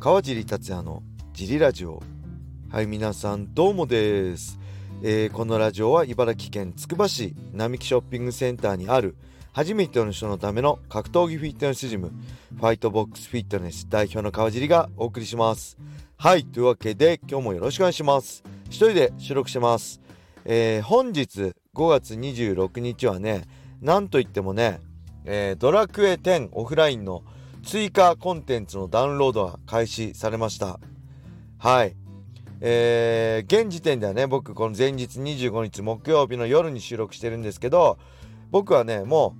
川尻達也のジリラジオ。はい皆さんどうもです、えー、このラジオは茨城県つくば市並木ショッピングセンターにある初めての人のための格闘技フィットネスジムファイトボックスフィットネス代表の川尻がお送りします。はいというわけで今日もよろしくお願いします。一人で収録してます、えー、本日5月26日はねなんといってもね、えー、ドラクエ10オフラインの追加コンテンツのダウンロードが開始されましたはいえー、現時点ではね僕この前日25日木曜日の夜に収録してるんですけど僕はねも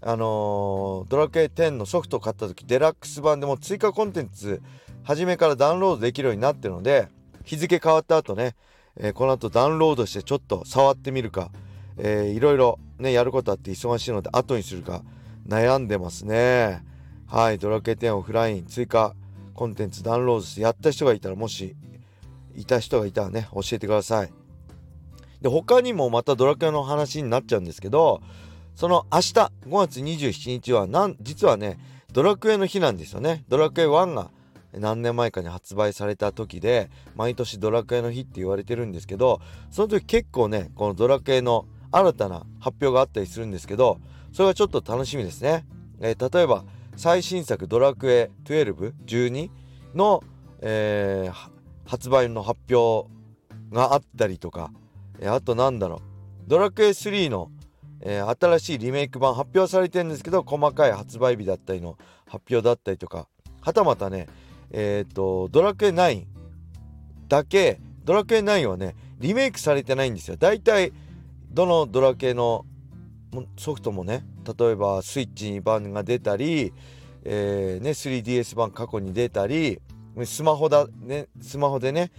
うあのー、ドラクエ10のソフトを買った時デラックス版でも追加コンテンツ初めからダウンロードできるようになってるので日付変わった後ね、えー、この後ダウンロードしてちょっと触ってみるか、えー、いろいろねやることあって忙しいので後にするか悩んでますね。はい、ドラクエ10オフライン追加コンテンツダウンロードしてやった人がいたらもしいた人がいたらね教えてください。で他にもまたドラクエの話になっちゃうんですけどその明日5月27日はなん実はねドラクエの日なんですよね。ドラクエ1が何年前かに発売された時で毎年ドラクエの日って言われてるんですけどその時結構ねこのドラクエの新たな発表があったりするんですけどそれはちょっと楽しみですね、えー、例えば最新作「ドラクエ12」12の、えー、発売の発表があったりとか、え、あとなんだろう。ドラクエ3の、えー、新しいリメイク版発表されてるんですけど細かい発売日だったりの発表だったりとかはたまたねえっ、とドラクエ9だけドラクエ9はねリメイクされてないんですよ。だいたいどのドラクエのソフトもね例えばスイッチ版が出たり、えー、ね、3DS 版過去に出たりスマホだ、ね、スマホでね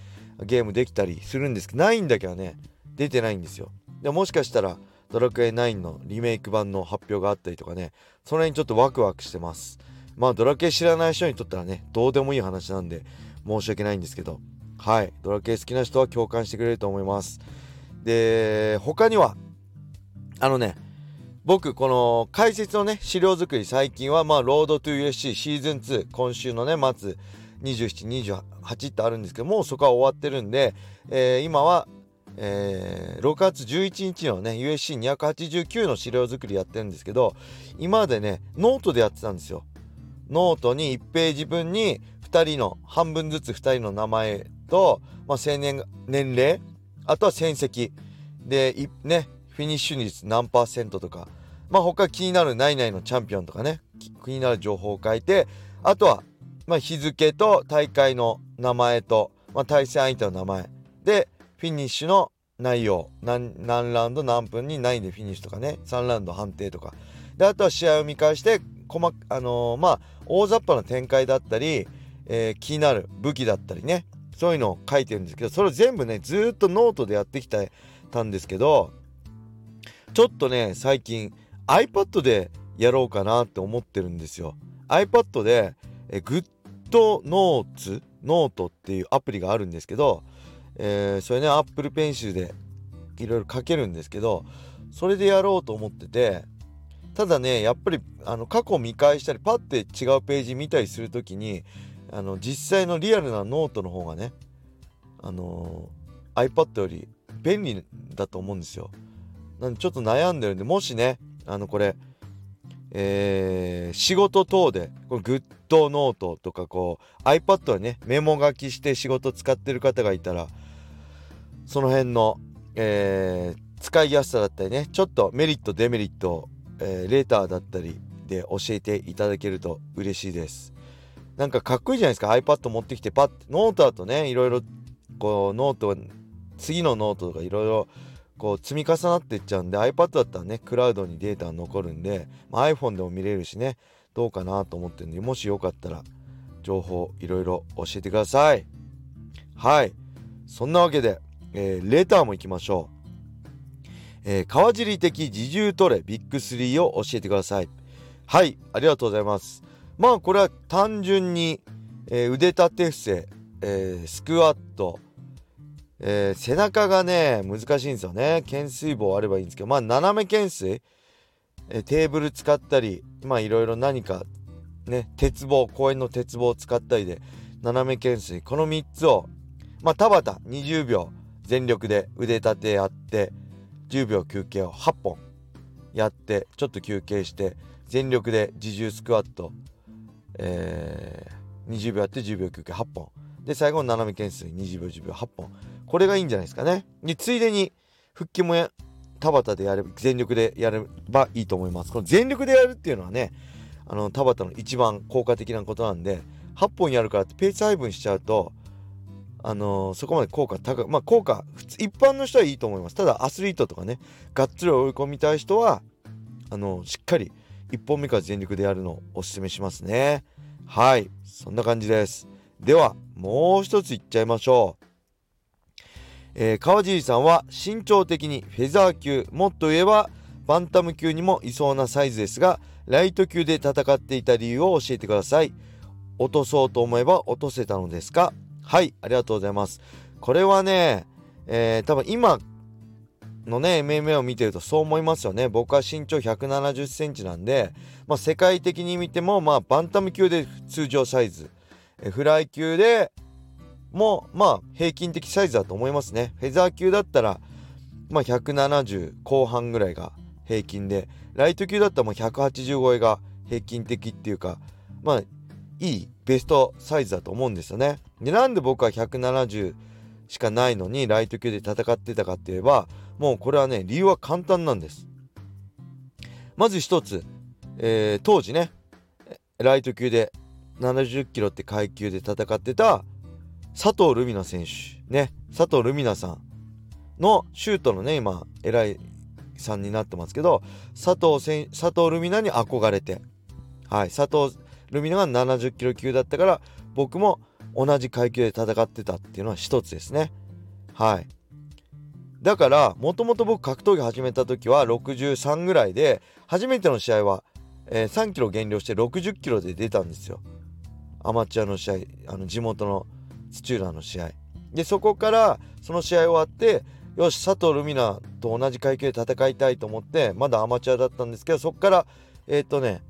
ゲームできたりするんですけど9だけはね出てないんですよ。でもしかしたらドラクエ9のリメイク版の発表があったりとかねその辺ちょっとワクワクしてます。まあドラクエ知らない人にとったらねどうでもいい話なんで申し訳ないんですけど。はい。ドラクエ好きな人は共感してくれると思います。で他にはあのね僕この解説のね資料作り最近はまあロードトゥ USC シーズン2今週のね末2728ってあるんですけどもうそこは終わってるんで、えー、今は、えー、6月11日のね UFC289 の資料作りやってるんですけど今までねノートでやってたんですよ。ノートに1ページ分に2人の半分ずつ2人の名前と、まあ、生年年齢あとは戦績でねフィニッシュ率何パーセントとか。まあ他気になる何々のチャンピオンとかね。気になる情報を書いてあとはま日付と大会の名前と、まあ、対戦相手の名前。でフィニッシュの内容。何何ラウンド何分に何位でフィニッシュとかね。3ラウンド判定とか。であとは試合を見返して細あのー、まあ大雑把な展開だったり、えー、気になる武器だったりね。そういうのを書いてるんですけどそれを全部ねずっとノートでやってきたんですけどちょっとね最近 iPad でやろうかなって思ってるんですよ iPad でえ GoodNotes ノートっていうアプリがあるんですけど、えー、それね Apple Pencil でいろいろ書けるんですけどそれでやろうと思っててただねやっぱりあの過去見返したりパッて違うページ見たりする時にあの実際のリアルなノートの方がねあのー、iPad より便利だと思うんですよ。なんでちょっと悩んでるんでもしねあのこれえー、仕事等でこのグッドノートとかこう iPad はねメモ書きして仕事使ってる方がいたらその辺の、えー、使いやすさだったりねちょっとメリットデメリット、えー、レーターだったりで教えていただけると嬉しいです。なんかかっこいいじゃないですか iPad 持ってきてパッノートだとねいろいろこうノート次のノートとかいろいろこう積み重なっていっちゃうんで iPad だったらねクラウドにデータ残るんで、まあ、iPhone でも見れるしねどうかなと思ってるんでもしよかったら情報いろいろ教えてください。はい。そんなわけで、えー、レターもいきましょう、えー、川尻的自重トレビッグ3を教えてください。はい。ありがとうございます。まあこれは単純に、えー、腕立て伏せ、えスクワットえー、背中がね難しいんですよね。懸垂棒あればいいんですけどまあ斜め懸垂、えー、テーブル使ったりまあいろいろ何かね鉄棒公園の鉄棒を使ったりで斜め懸垂。この3つをまあ田畑20秒全力で腕立てやって10秒休憩を8本やってちょっと休憩して全力で自重スクワット、えー、20秒やって10秒休憩8本。で最後の斜め懸垂。20秒10秒8本。これがいいんじゃないですかね。でついでに腹筋もや田畑でやれば全力でやればいいと思います。この全力でやるっていうのはねあの田畑の一番効果的なことなんで8本やるからってペース配分しちゃうとあのー、そこまで効果高くまあ効果一般の人はいいと思います。ただアスリートとかねがっつり追い込みたい人はあのー、しっかり1本目から全力でやるのをおすすめしますね。はい。そんな感じです。ではもう一ついっちゃいましょう。えー、川尻さんは身長的にフェザー級もっと言えばバンタム級にもいそうなサイズですがライト級で戦っていた理由を教えてください。落とそうと思えば落とせたのですか？はいありがとうございます。これはね、えー、多分今のね MMA を見てるとそう思いますよね。僕は身長1 7 0センチなんで、まあ、世界的に見てもまあバンタム級で通常サイズ。フライ級でもまあ平均的サイズだと思いますね。フェザー級だったらまあ170後半ぐらいが平均でライト級だったらもう180超えが平均的っていうかまあいいベストサイズだと思うんですよね。でなんで僕は170しかないのにライト級で戦ってたかって言えばもうこれはね理由は簡単なんです。まず一つ、えー、当時ねライト級で70キロって階級で戦ってた佐藤ルミナ選手ね佐藤ルミナさんのシュートのね今偉いさんになってますけど佐藤せ佐藤ルミナに憧れてはい佐藤ルミナが70キロ級だったから僕も同じ階級で戦ってたっていうのは一つですね。はい。だからもともと僕格闘技始めた時は63ぐらいで初めての試合は、えー、3キロ減量して60キロで出たんですよ。アマチュアの試合あの地元の土浦の試合。でそこからその試合終わってよし佐藤ルミナと同じ階級で戦いたいと思ってまだアマチュアだったんですけどそこからえっ、とね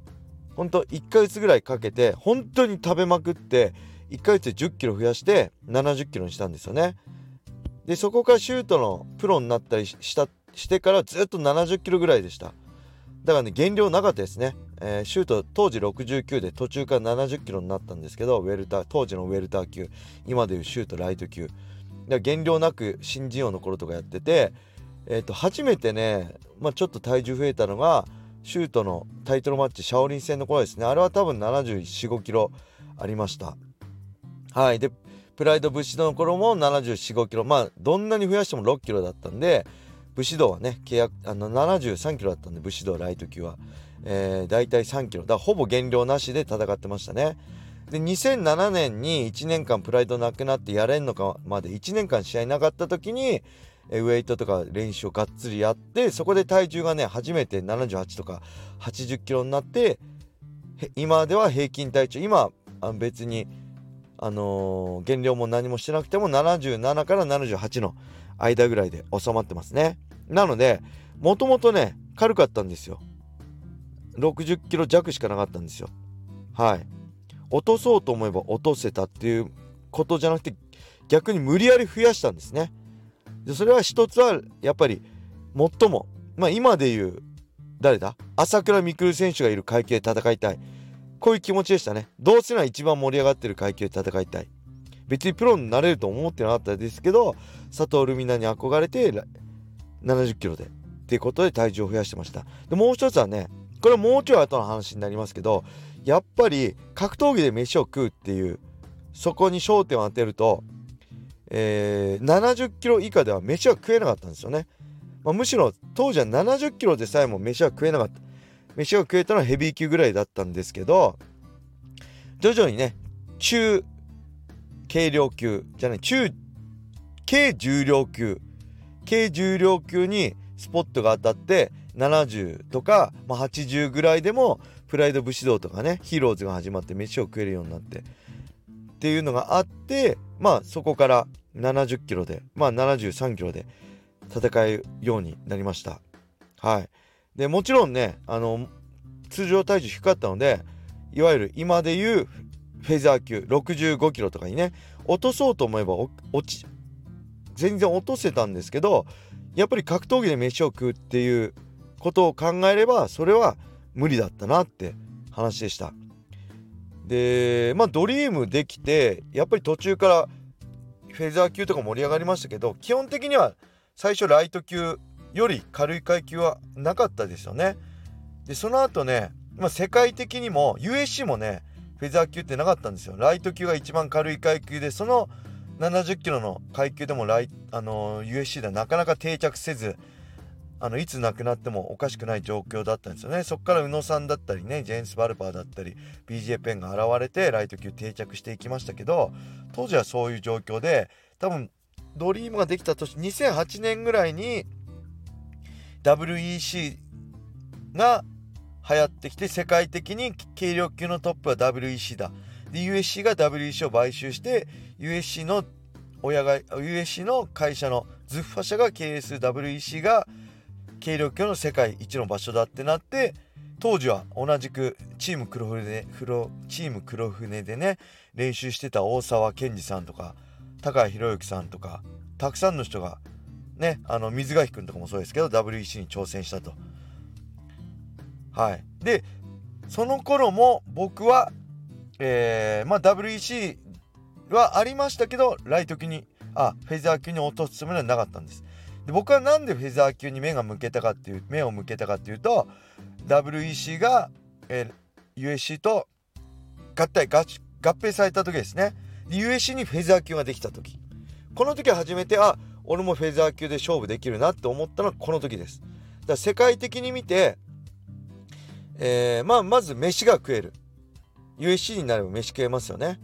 ほんと1ヶ月ぐらいかけて本当に食べまくって1ヶ月で1 0キロ増やして7 0キロにしたんですよね。でそこからシュートのプロになったりしたしてからずっと7 0キロぐらいでした。だからね減量なかったですね。えー、シュート当時69で途中から70キロになったんですけどウェルター当時のウェルター級今でいうシュートライト級。減量なく新人王の頃とかやってて、えー、と初めてね、まあ、ちょっと体重増えたのがシュートのタイトルマッチシャオリン戦の頃ですね。あれは多分745キロありました。はい。でプライド武士道の頃も745キロ。まあどんなに増やしても6キロだったんで武士道はね契約あの73キロだったんで武士道ライト級は。えー、大体3キロ。だほぼ減量なしで戦ってましたね。で2007年に1年間プライドなくなってやれんのかまで1年間試合なかった時にウェイトとか練習をがっつりやってそこで体重がね初めて78とか80キロになって今では平均体重。今別にあのー、減量も何もしてなくても77から78の間ぐらいで収まってますね。なのでもともとね軽かったんですよ。60キロ弱しかなかったんですよ。はい。落とそうと思えば落とせたっていうことじゃなくて逆に無理やり増やしたんですね。でそれは一つはやっぱり最もまあ今で言う誰だ？朝倉未来選手がいる階級で戦いたい。こういう気持ちでしたね。どうせなら一番盛り上がってる階級で戦いたい。別にプロになれると思ってなかったですけど佐藤ルミナに憧れて70キロでっていうことで体重を増やしてました。でもう一つはねこれもうちょい後の話になりますけどやっぱり格闘技で飯を食うっていうそこに焦点を当てると、えー、70キロ以下では飯は食えなかったんですよね、まあ、むしろ当時は70キロでさえも飯は食えなかった。飯が食えたのはヘビー級ぐらいだったんですけど徐々にね中軽量級じゃない中軽重量級軽重量級にスポットが当たって70とか、まあ、80ぐらいでもプライド武士道とかねヒーローズが始まって飯を食えるようになって。っていうのがあってまあそこから70キロでまあ73キロで戦うようになりました。はい。でもちろんねあの通常体重低かったのでいわゆる今でいうフフェザー級65キロとかにね落とそうと思えば落ち全然落とせたんですけどやっぱり格闘技で飯を食うっていうことを考えればそれは無理だったなって話でした。でまあドリームできてやっぱり途中からフェザー級とか盛り上がりましたけど基本的には最初ライト級より軽い階級はなかったですよね。でその後ね、まあ、世界的にも USC もねフェザー級ってなかったんですよ。ライト級が一番軽い階級でその70キロの階級でもライ、あの USC ではなかなか定着せずあのいつ亡くなってもおかしくない状況だったんですよね。そこから宇野さんだったりねジェーンス・バルパーだったり BJ ペンが現れてライト級定着していきましたけど当時はそういう状況で多分ドリームができた年2008年ぐらいに WEC が流行ってきて世界的に軽量級のトップは WEC だ。で USC が WEC を買収して USC の親が USC の会社のズッファ社が経営する WEC が軽量級の世界一の場所だってなって当時は同じくチーム黒船でチーム黒船でね練習してた大沢健二さんとか高谷博之さんとかたくさんの人がねあの水垣君とかもそうですけど WEC に挑戦したと。はいでその頃も僕はえー、まあ WEC はありましたけどライト級にあフェザー級に落とすつもりはなかったんです。で僕は何でフェザー級に目が向けたかっていう目を向けたかっていうと WEC が、えー、USC と合体合併された時ですね。USC にフェザー級ができた時。この時初めてあ俺もフェザー級で勝負できるなって思ったのはこの時です。だから世界的に見て、えー、まあまず飯が食える。USC になれば飯食えますよね。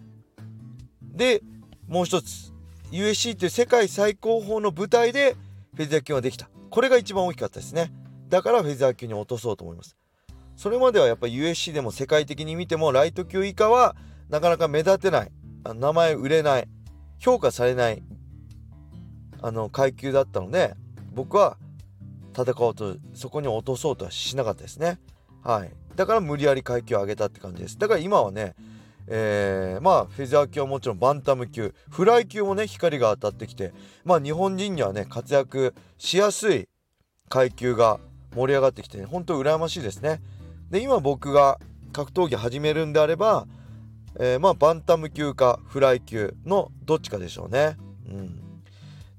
でもう一つ。USC っていう世界最高峰の舞台でフェザー級ができた。これが一番大きかったですね。だからフェザー級に落とそうと思います。それまではやっぱ USC でも世界的に見てもライト級以下はなかなか目立てない。名前売れない。評価されない。あの階級だったので僕は戦おうとそこに落とそうとはしなかったですね。はい。だから無理やり階級を上げたって感じです。だから今はねえー、まあフェザー級はもちろんバンタム級。フライ級もね光が当たってきて。まあ日本人にはね活躍しやすい階級が盛り上がってきて、ね、本当羨ましいですね。で今僕が格闘技始めるんであれば、えー、まあバンタム級かフライ級のどっちかでしょうね。うん。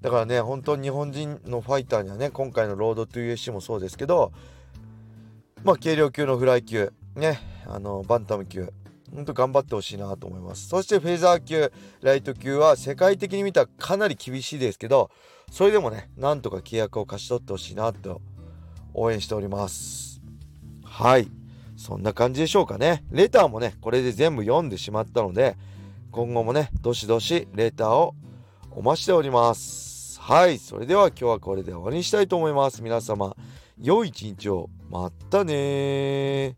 だからね本当に日本人のファイターにはね今回のロードトゥ USC もそうですけどまあ軽量級のフライ級ねあのバンタム級。本当頑張ってほしいなと思います。そしてフェザー級ライト級は世界的に見たらかなり厳しいですけどそれでもねなんとか契約を勝ち取ってほしいなと応援しております。はい。そんな感じでしょうかね。レターもねこれで全部読んでしまったので今後もねどしどしレターをお待ちしております。はい。それでは今日はこれで終わりにしたいと思います。皆様良い一日を。またね